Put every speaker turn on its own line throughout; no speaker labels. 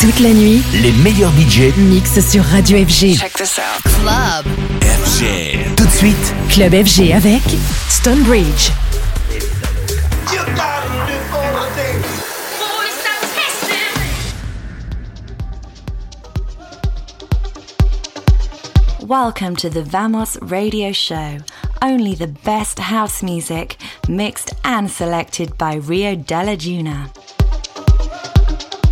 Toute la nuit,
les meilleurs budgets
mixent sur Radio FG.
Check this out.
Club.
FG. Tout de suite,
Club FG avec Stonebridge. Welcome to the Vamos radio show. Only the best house music, mixed and selected by Rio Della Duna.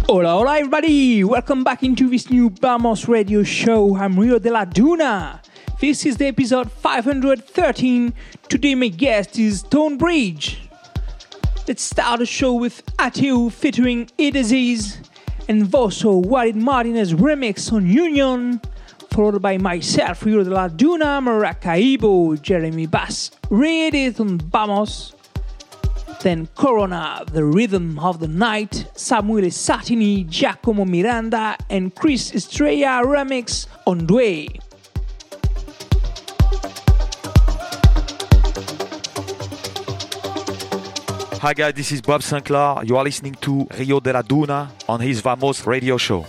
Hola, hola, everybody! Welcome back into this new Vamos radio show. I'm Rio de la Duna. This is the episode 513. Today, my guest is Stonebridge. Let's start the show with Ateu featuring Idaziz and Voso Walid Martinez remix on Union, followed by myself, Rio de la Duna, Maracaibo, Jeremy Bass, re-edit on Vamos. Then Corona, The Rhythm of the Night, Samuele Sartini, Giacomo Miranda, and Chris Estrella remix on Dway.
Hi guys, this is Bob Sinclar. You are listening to Rio de la Duna on his Vamos radio show.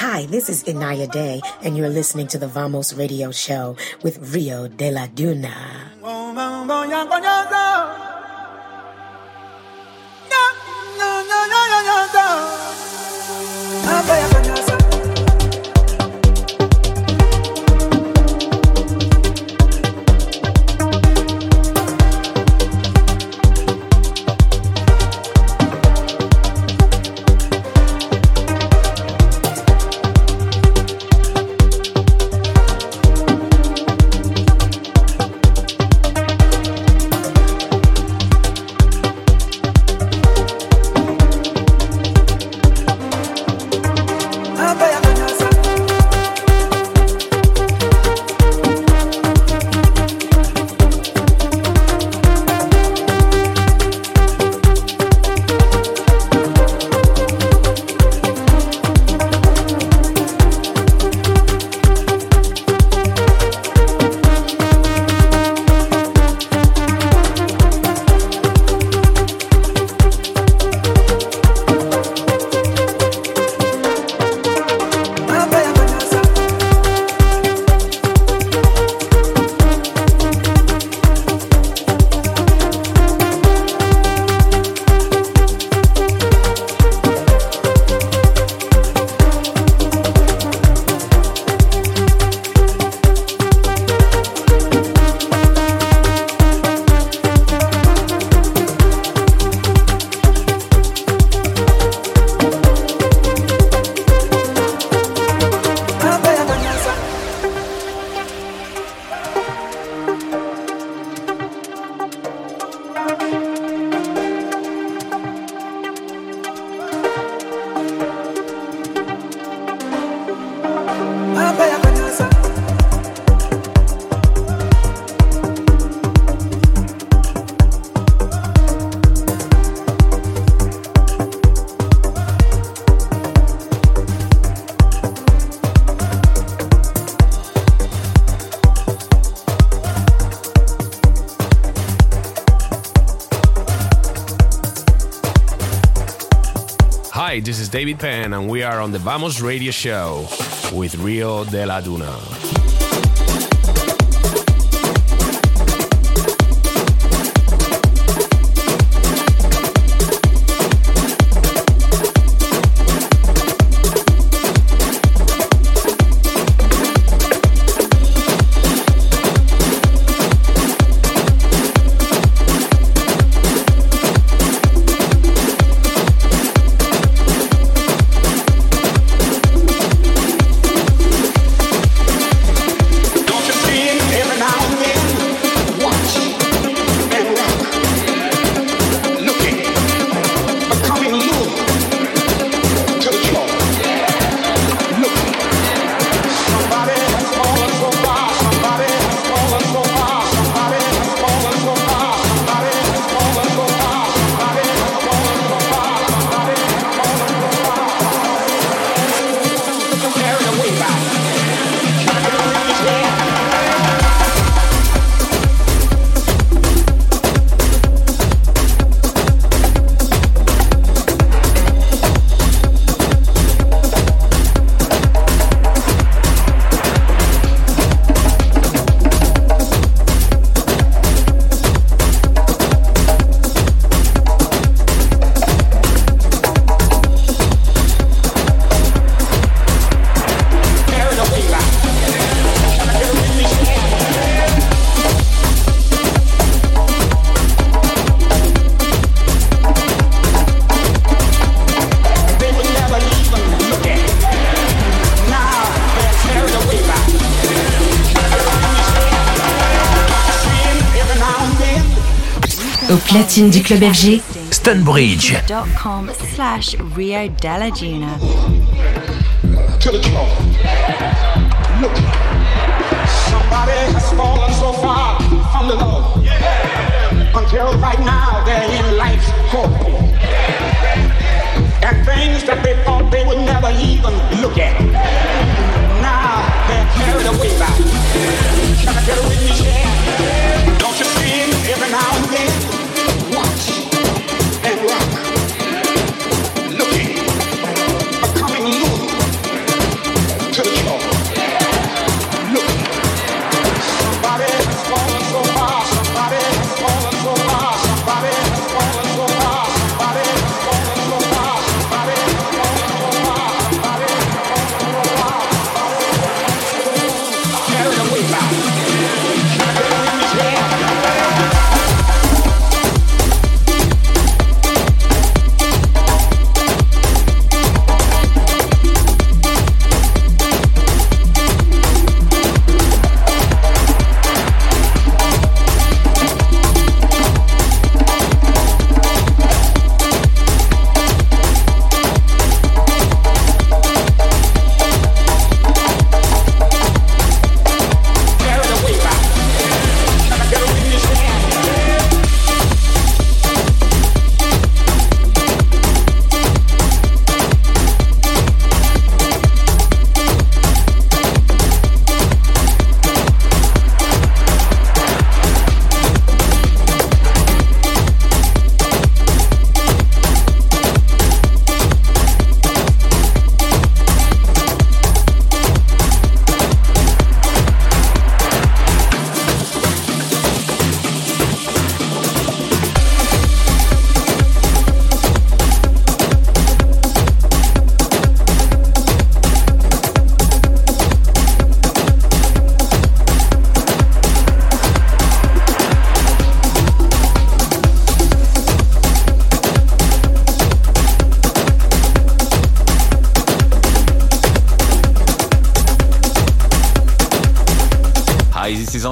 Hi, this is Inaya Day, and you're listening to the Vamos Radio Show with Rio de la Duna.
This is David Penn, and we are on the Vamos Radio Show with Rio de la Duna.
Now they're in life's hope. And things that they thought they would never even look at. Now they're carried away by. Can I get a witness here? Don't you see every now and then?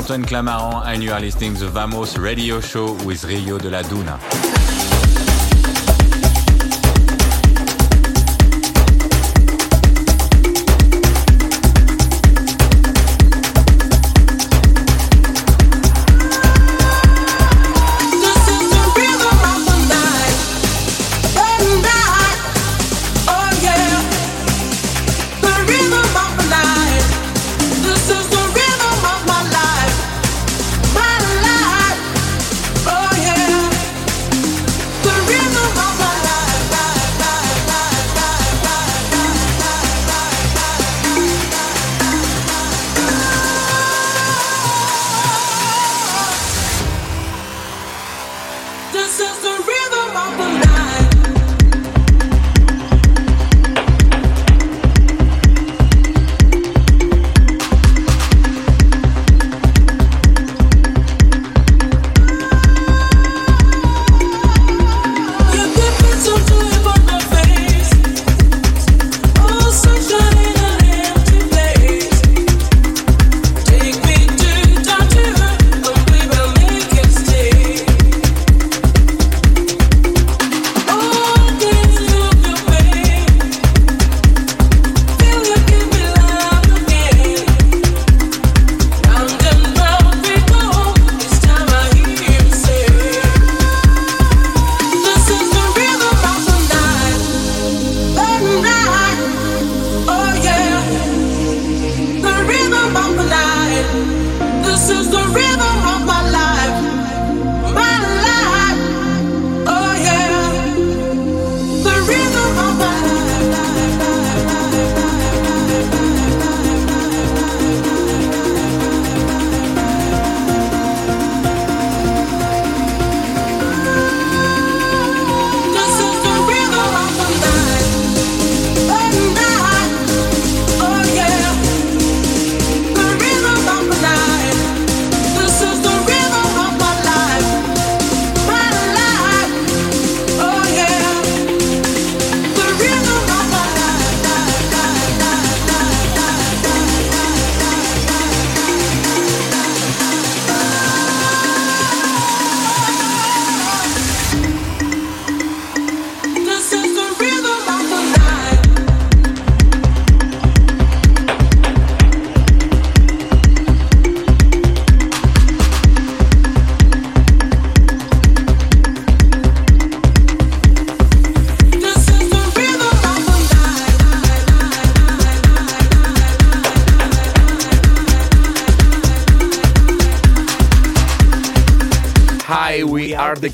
Antoine Clamaran, and you are listening the Vamos radio show with Rio de la Duna.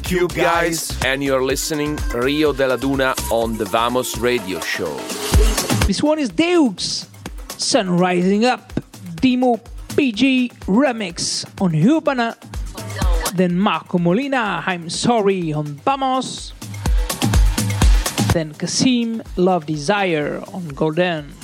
Cube Guys, and you're listening Rio de la Duna on the Vamos Radio Show.
This one is Deux, Sun Rising Up, Demo PG Remix on Urbana. Then Marco Molina, I'm Sorry on Vamos. Then Kasim, Love Desire on Golden.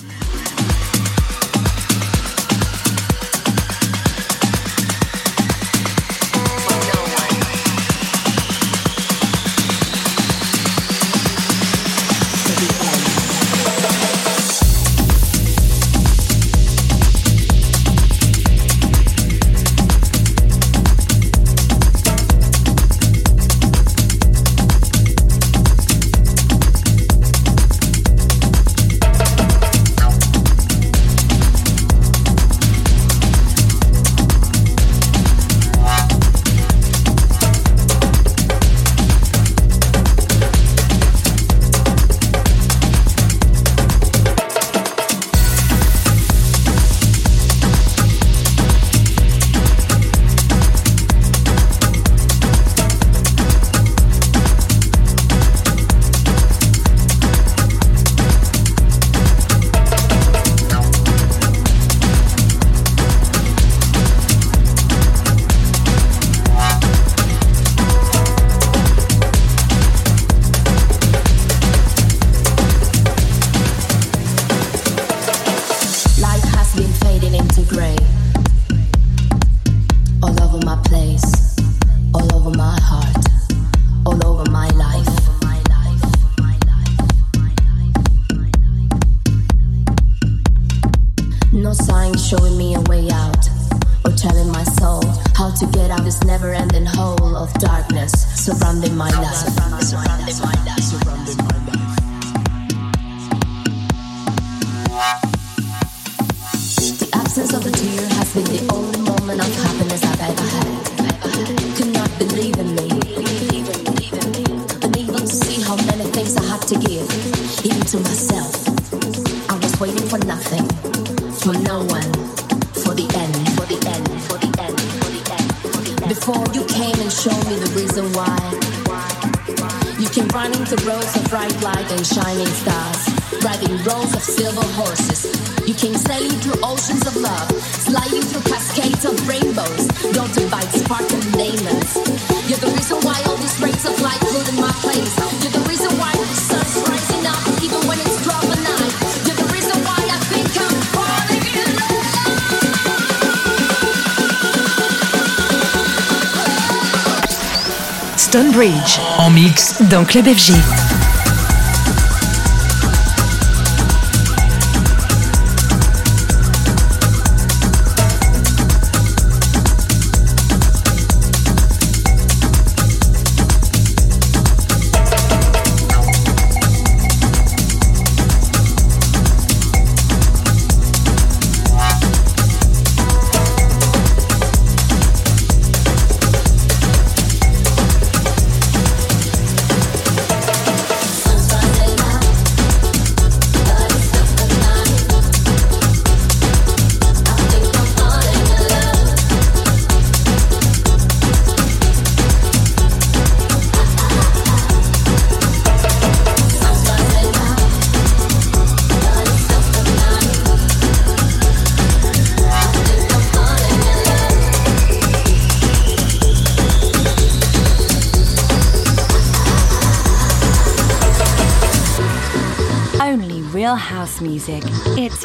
Dans Club FG.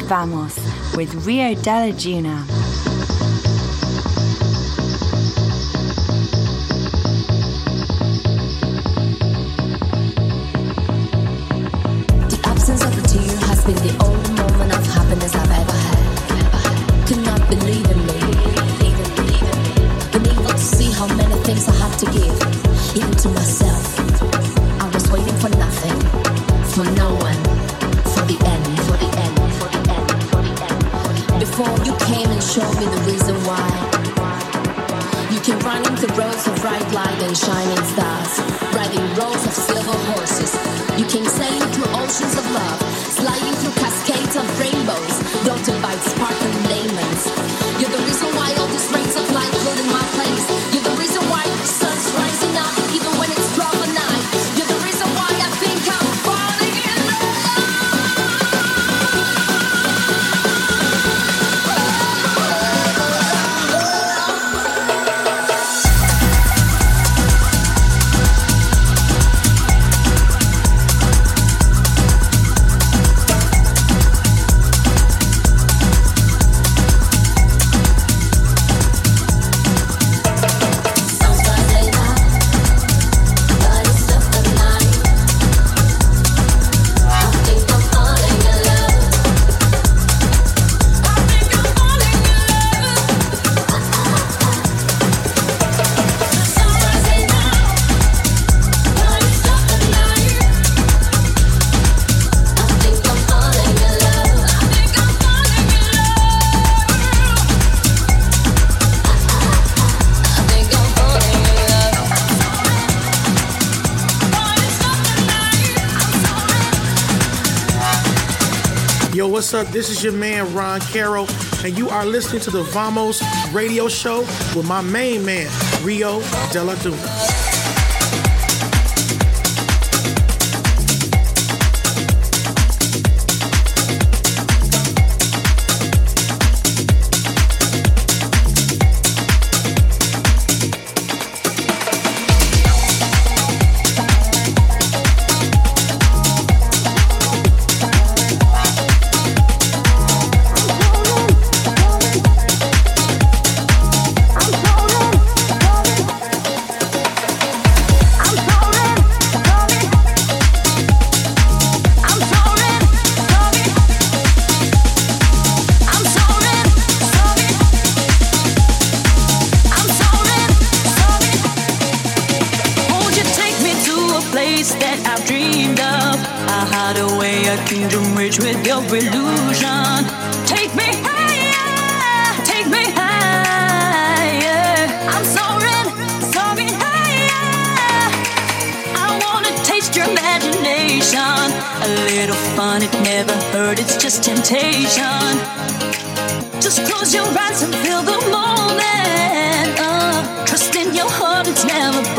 Vamos with Rio Della
Duna. This is your man Ron Carroll, and you are listening to the Vamos radio show with my main man, Rio Della Duna.
I've dreamed of. I hide away a kingdom rich with your illusion. Take me higher, take me higher. I'm soaring, soaring higher. I wanna taste your imagination. A little fun, it never hurt, it's just temptation. Just close your eyes and feel the moment. Uh, trust in your heart, it's never.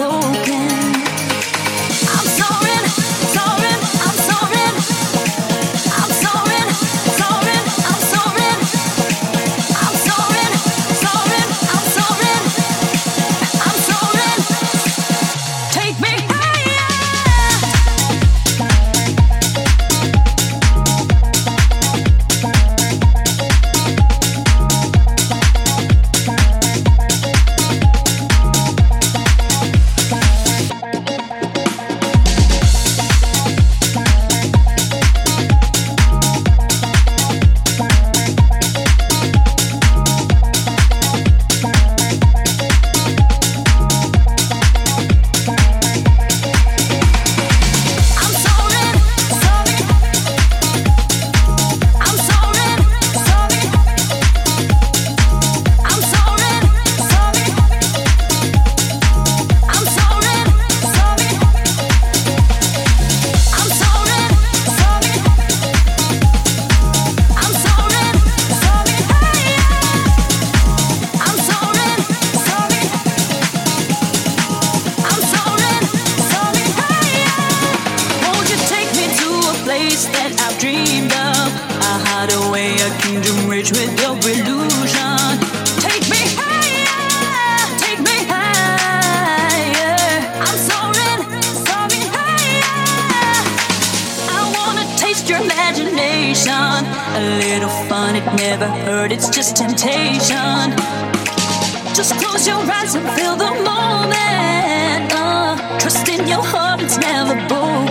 Place that I've dreamed of. A hideaway, a kingdom rich with your illusion. Take me higher, take me higher. I'm soaring, soaring higher. I wanna taste your imagination. A little fun, it never hurt, it's just
temptation. Just
close your eyes and feel the moment. Uh, trust in your heart, it's never broken.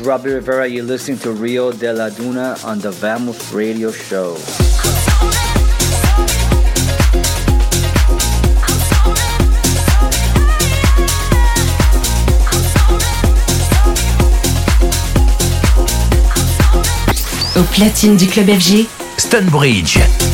Is Robbie Rivera. You're listening to Rio de la Duna on the Vamos Radio Show.
Au platine du club FG,
Stunbridge.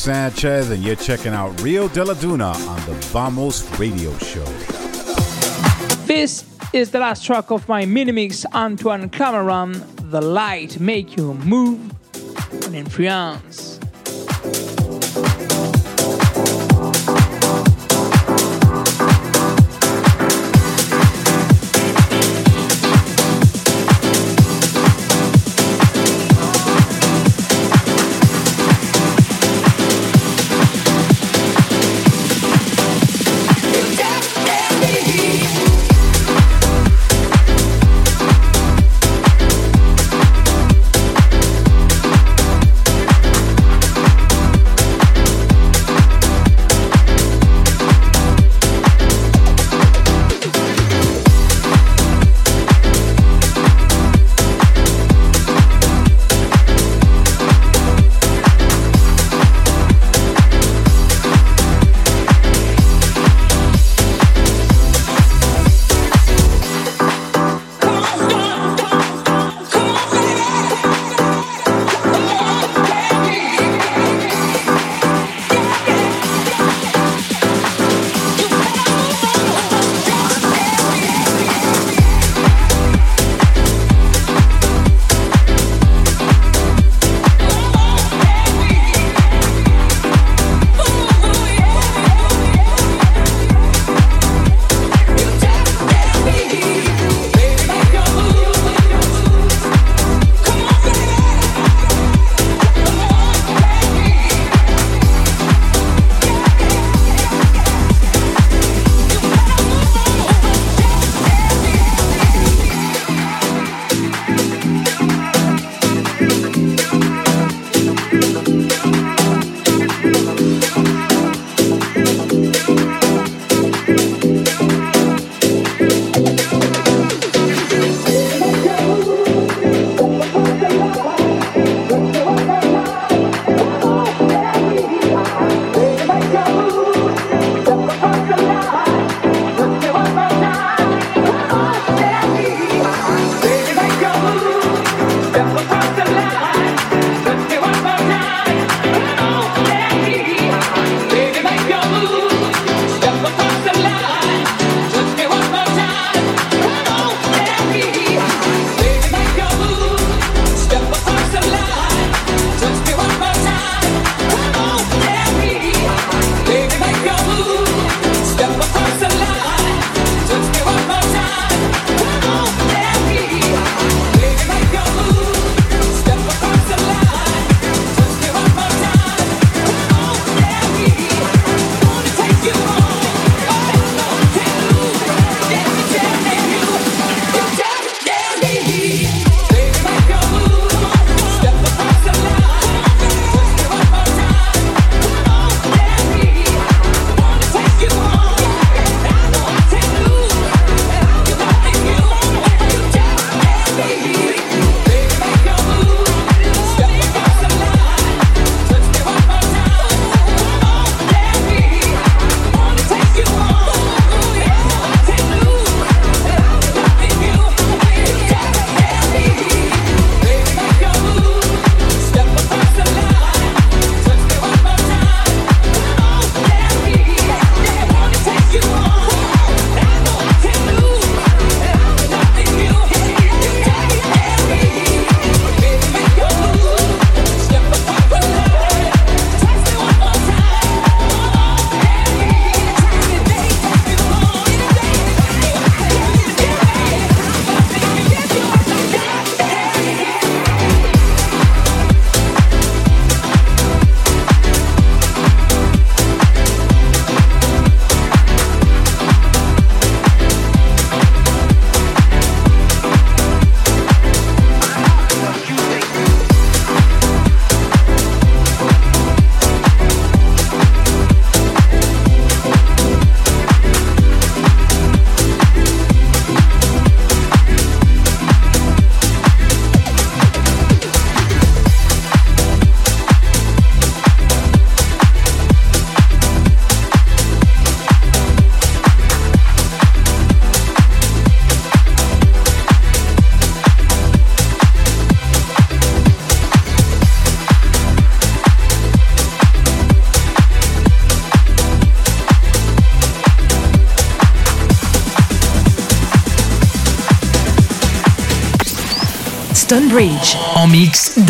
Sanchez, and you're checking out Rio de la Duna on the Vamos Radio Show.
This is the last track of my mini mix Antoine Clamaran, The Light Make You Move, on Influence.
Stonebridge,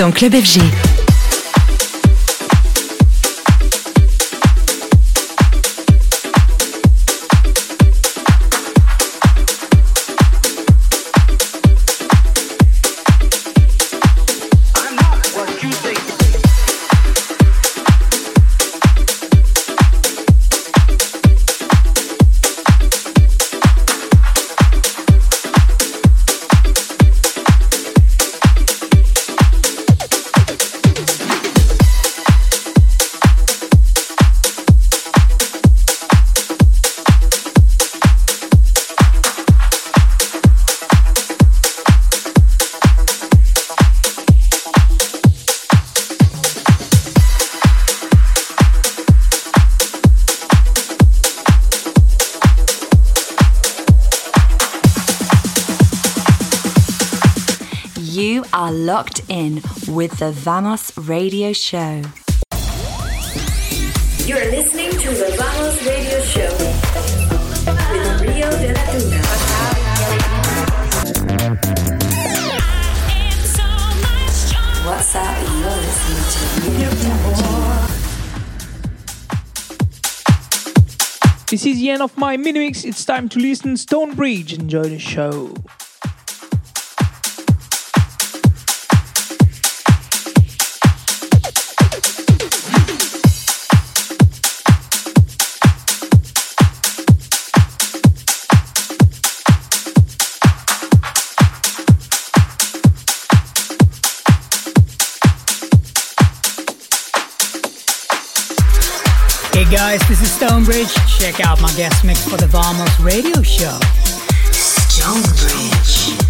dans Club FG.
Locked in with the Vamos Radio Show.
You're listening to the Vamos Radio Show with Rio Della Duna.
What's up? You're listening to Rio
This is the end of my mini mix. It's time to listen Stonebridge. Enjoy the show.
Guys, this is Stonebridge. Check out my guest mix for the Vamos radio show.
Stonebridge.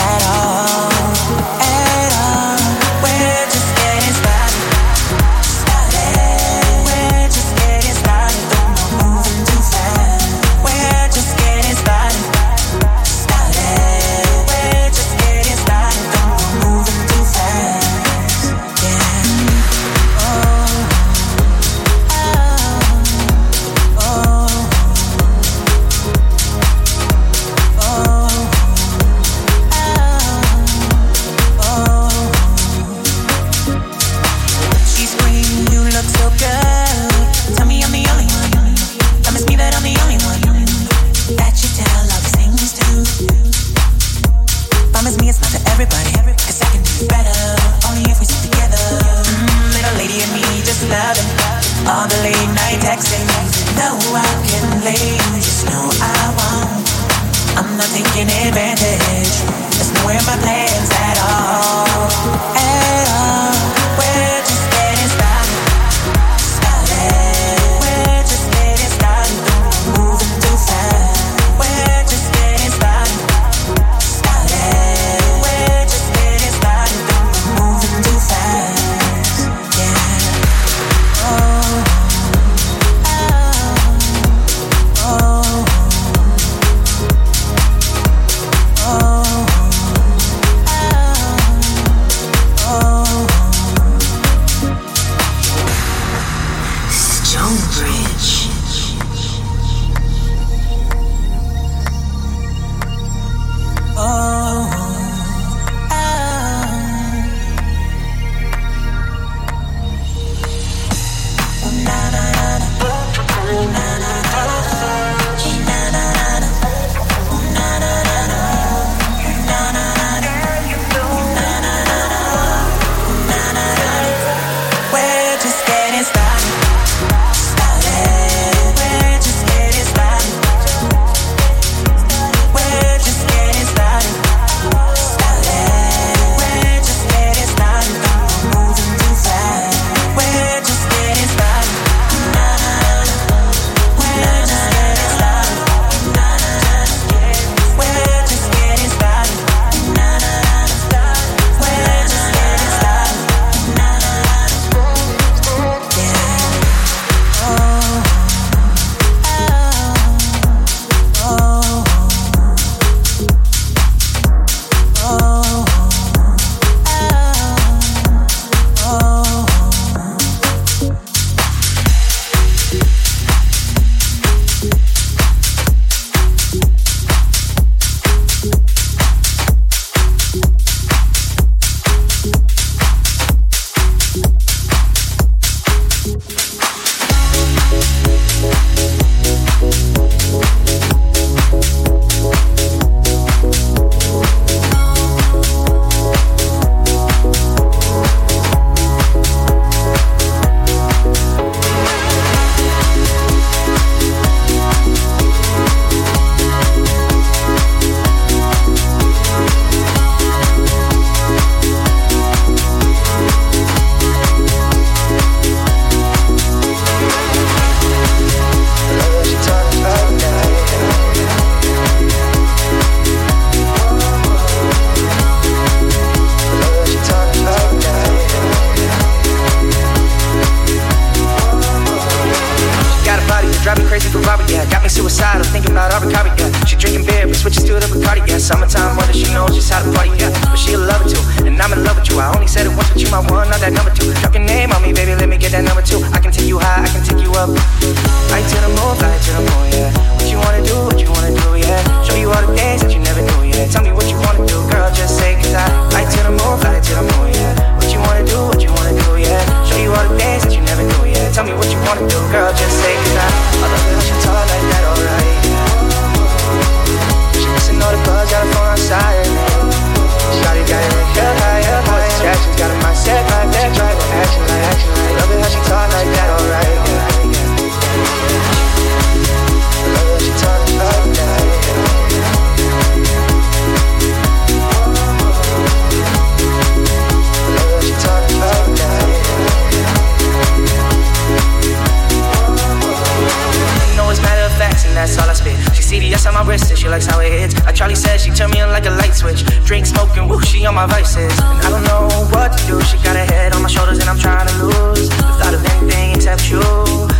my
wrist and she likes how it hits. Like Charlie said, she turned me on like a light switch. Drink smoking, woo, she on my vices. And I don't know what to do. She got her head on my shoulders and I'm trying to lose the thought of anything except you.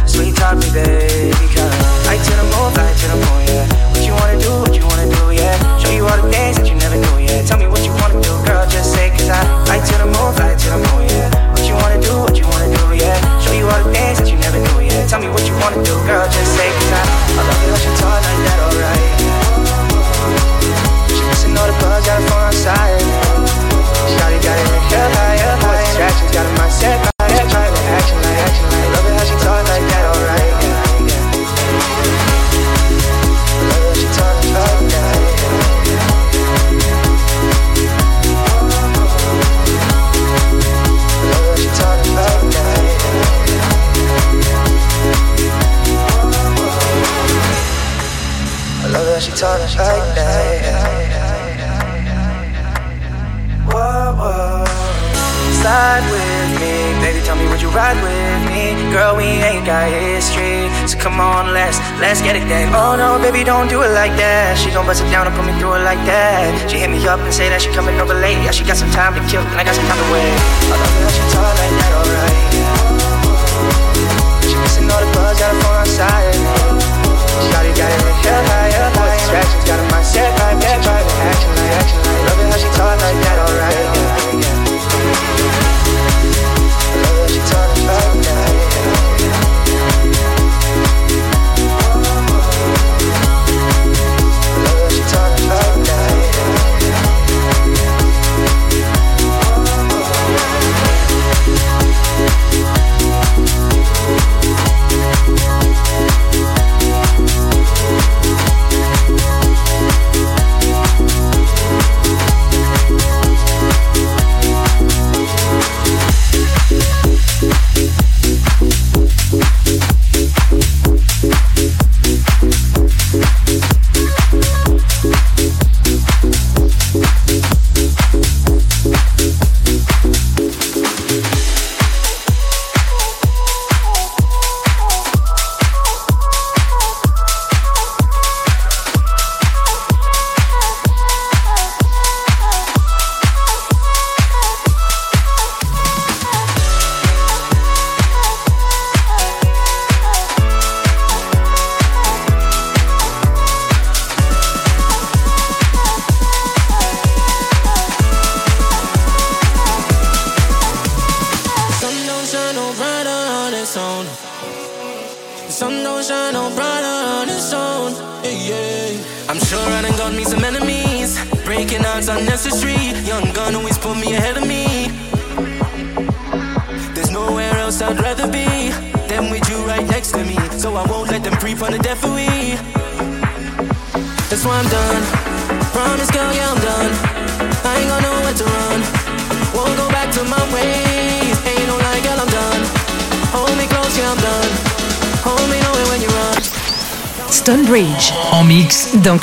Sweet talk me, baby, cause light to the moon, light to the moon, yeah. What you wanna do, what you wanna do, yeah. Show you all the things that you never knew, yeah. Tell me what you wanna do, girl, just say, cause I light to the moon, light to the moon, yeah. What you wanna do, what you wanna do, yeah. Show you all the things that you never. Tell me what you wanna do, girl, just say, cause I, I love it when you talk like that, alright. She missing all the bugs, got a phone outside. Shawty got it hell high, high. Distractions, got a mindset, Slide with me, baby. Tell me would you ride with me? Girl, we ain't got history, so come on, let's let's get it then. Oh no, baby, don't do it like that. She gon' bust it down and put me through it like that. She hit me up and say that she coming over late. Yeah, she got some time to kill, and I got some time to wait. I love it how she talk like that, alright. She missing all the buzz, got a phone outside. Shawty got it in hell high, hell high. Distractions, got a mindset, right, back, driving action like action like. Love it how she talk like that, alright.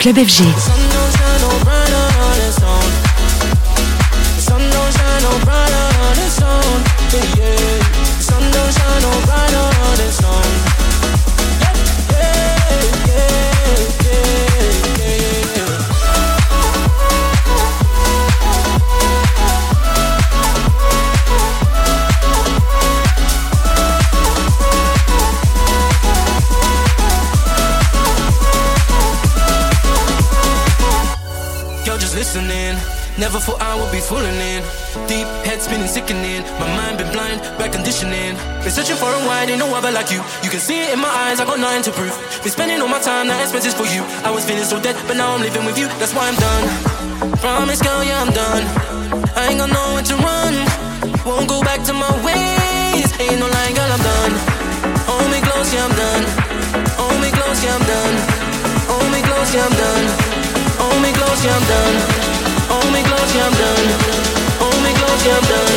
Club FG.
Been searching for a while, ain't no other like you. You can see it in my eyes, I got nothing to prove. Been spending all my time, now expenses for you. I was feeling so dead, but now I'm living with you. That's why I'm done. Promise, girl, yeah, I'm done. I ain't got nowhere to run. Won't go back to my ways. Ain't no lying, girl, I'm done. Hold me close, yeah, I'm done. Hold me close, yeah, I'm done. Hold me close, yeah, I'm done. Hold me close, yeah, I'm done. Hold me close, yeah, I'm done. Hold me close, yeah, I'm done.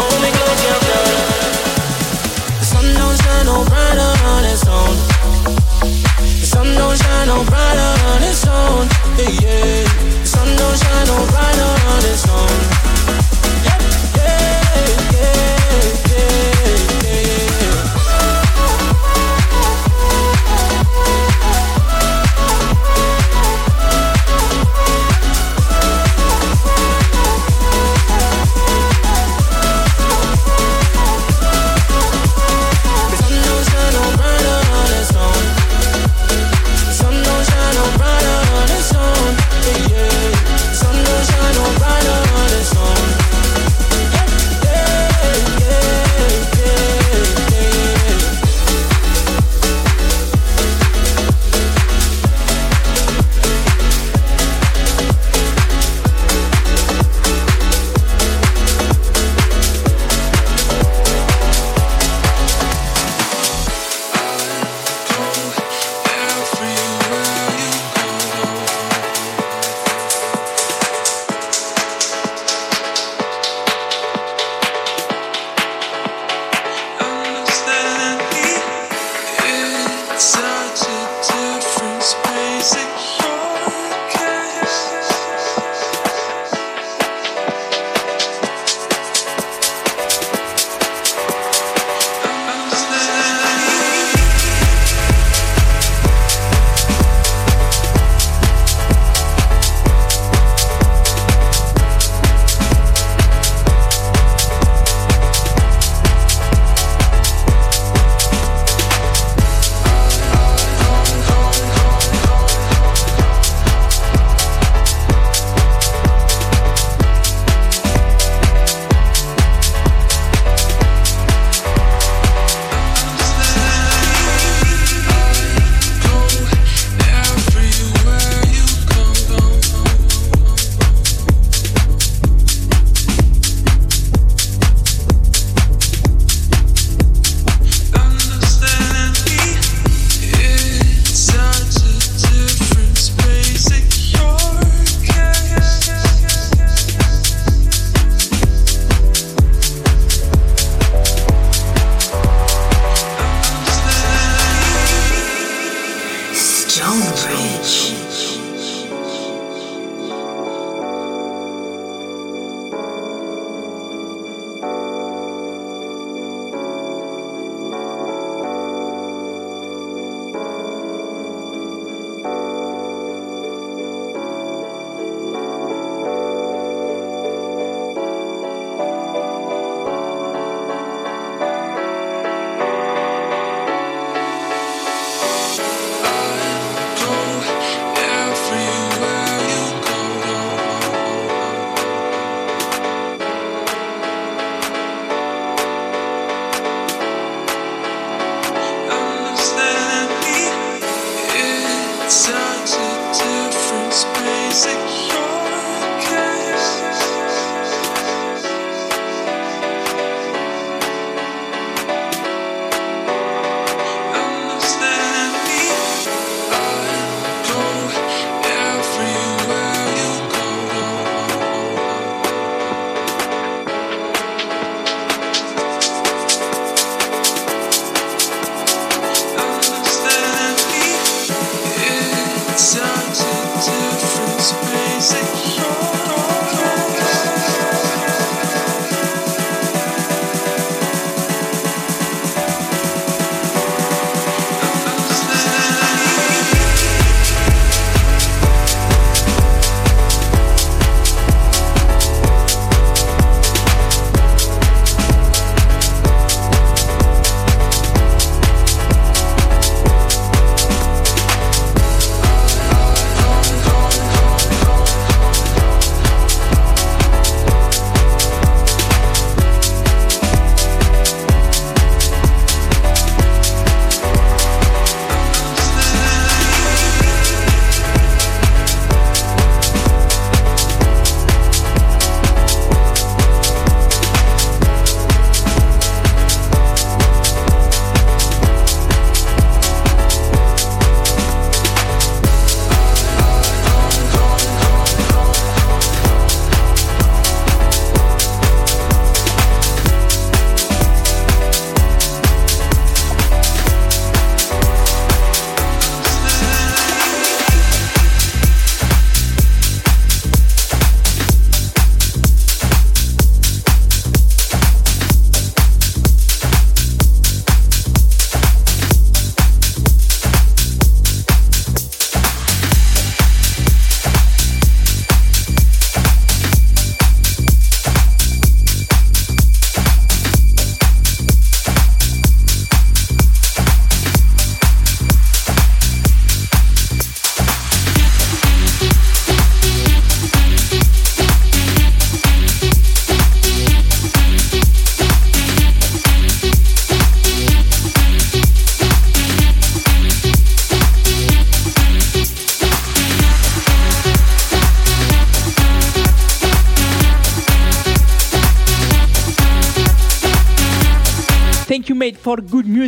Hold me close, yeah, I'm done. Shine no brighter on its own. The sun don't shine no brighter on its own. Yeah. The sun don't shine no brighter on its own. Yeah, yeah, yeah, yeah, yeah.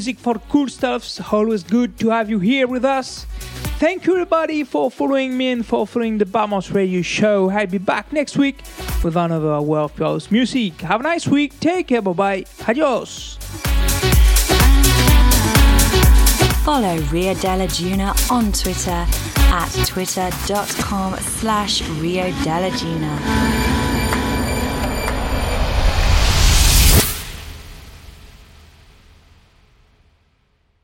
Music, for cool Stuffs. Always good to have you here with us. Thank you, everybody, for following me and for following the Vamos Radio Show. I'll be back next week with another World House music. Have a nice week. Take care. Bye bye. Adios.
Follow Rio Della Duna on Twitter at twitter.com slash Rio Della Duna.